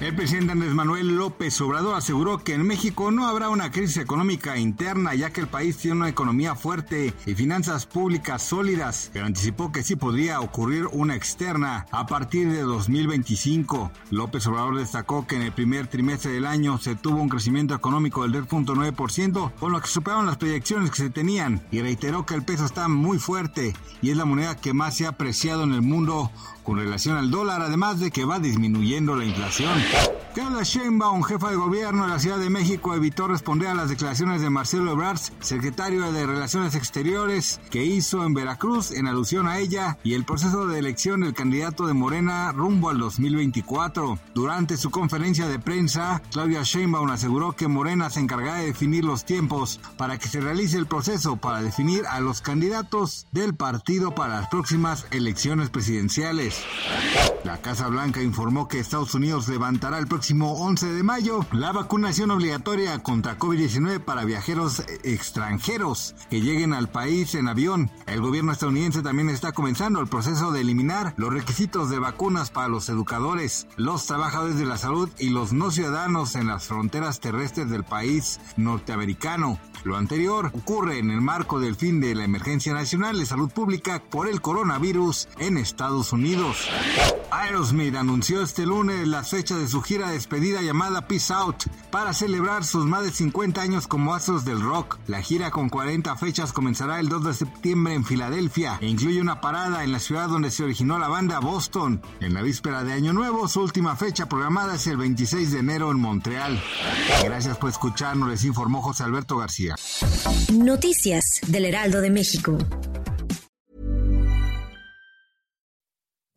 El presidente Andrés Manuel López Obrador aseguró que en México no habrá una crisis económica interna ya que el país tiene una economía fuerte y finanzas públicas sólidas, pero anticipó que sí podría ocurrir una externa a partir de 2025. López Obrador destacó que en el primer trimestre del año se tuvo un crecimiento económico del 10.9%, con lo que superaron las proyecciones que se tenían y reiteró que el peso está muy fuerte y es la moneda que más se ha apreciado en el mundo con relación al dólar, además de que va disminuyendo la inflación. Carla Sheinbaum, jefa de gobierno de la Ciudad de México, evitó responder a las declaraciones de Marcelo Ebrard, secretario de Relaciones Exteriores, que hizo en Veracruz en alusión a ella y el proceso de elección del candidato de Morena rumbo al 2024. Durante su conferencia de prensa, Claudia Sheinbaum aseguró que Morena se encargará de definir los tiempos para que se realice el proceso para definir a los candidatos del partido para las próximas elecciones presidenciales. La Casa Blanca informó que Estados Unidos levantará el próximo 11 de mayo la vacunación obligatoria contra COVID-19 para viajeros extranjeros que lleguen al país en avión. El gobierno estadounidense también está comenzando el proceso de eliminar los requisitos de vacunas para los educadores, los trabajadores de la salud y los no ciudadanos en las fronteras terrestres del país norteamericano. Lo anterior ocurre en el marco del fin de la emergencia nacional de salud pública por el coronavirus en Estados Unidos. Aerosmith anunció este lunes la fecha de su gira despedida llamada Peace Out para celebrar sus más de 50 años como astros del rock. La gira con 40 fechas comenzará el 2 de septiembre en Filadelfia e incluye una parada en la ciudad donde se originó la banda Boston. En la víspera de Año Nuevo, su última fecha programada es el 26 de enero en Montreal. Gracias por escucharnos, les informó José Alberto García. Noticias del Heraldo de México.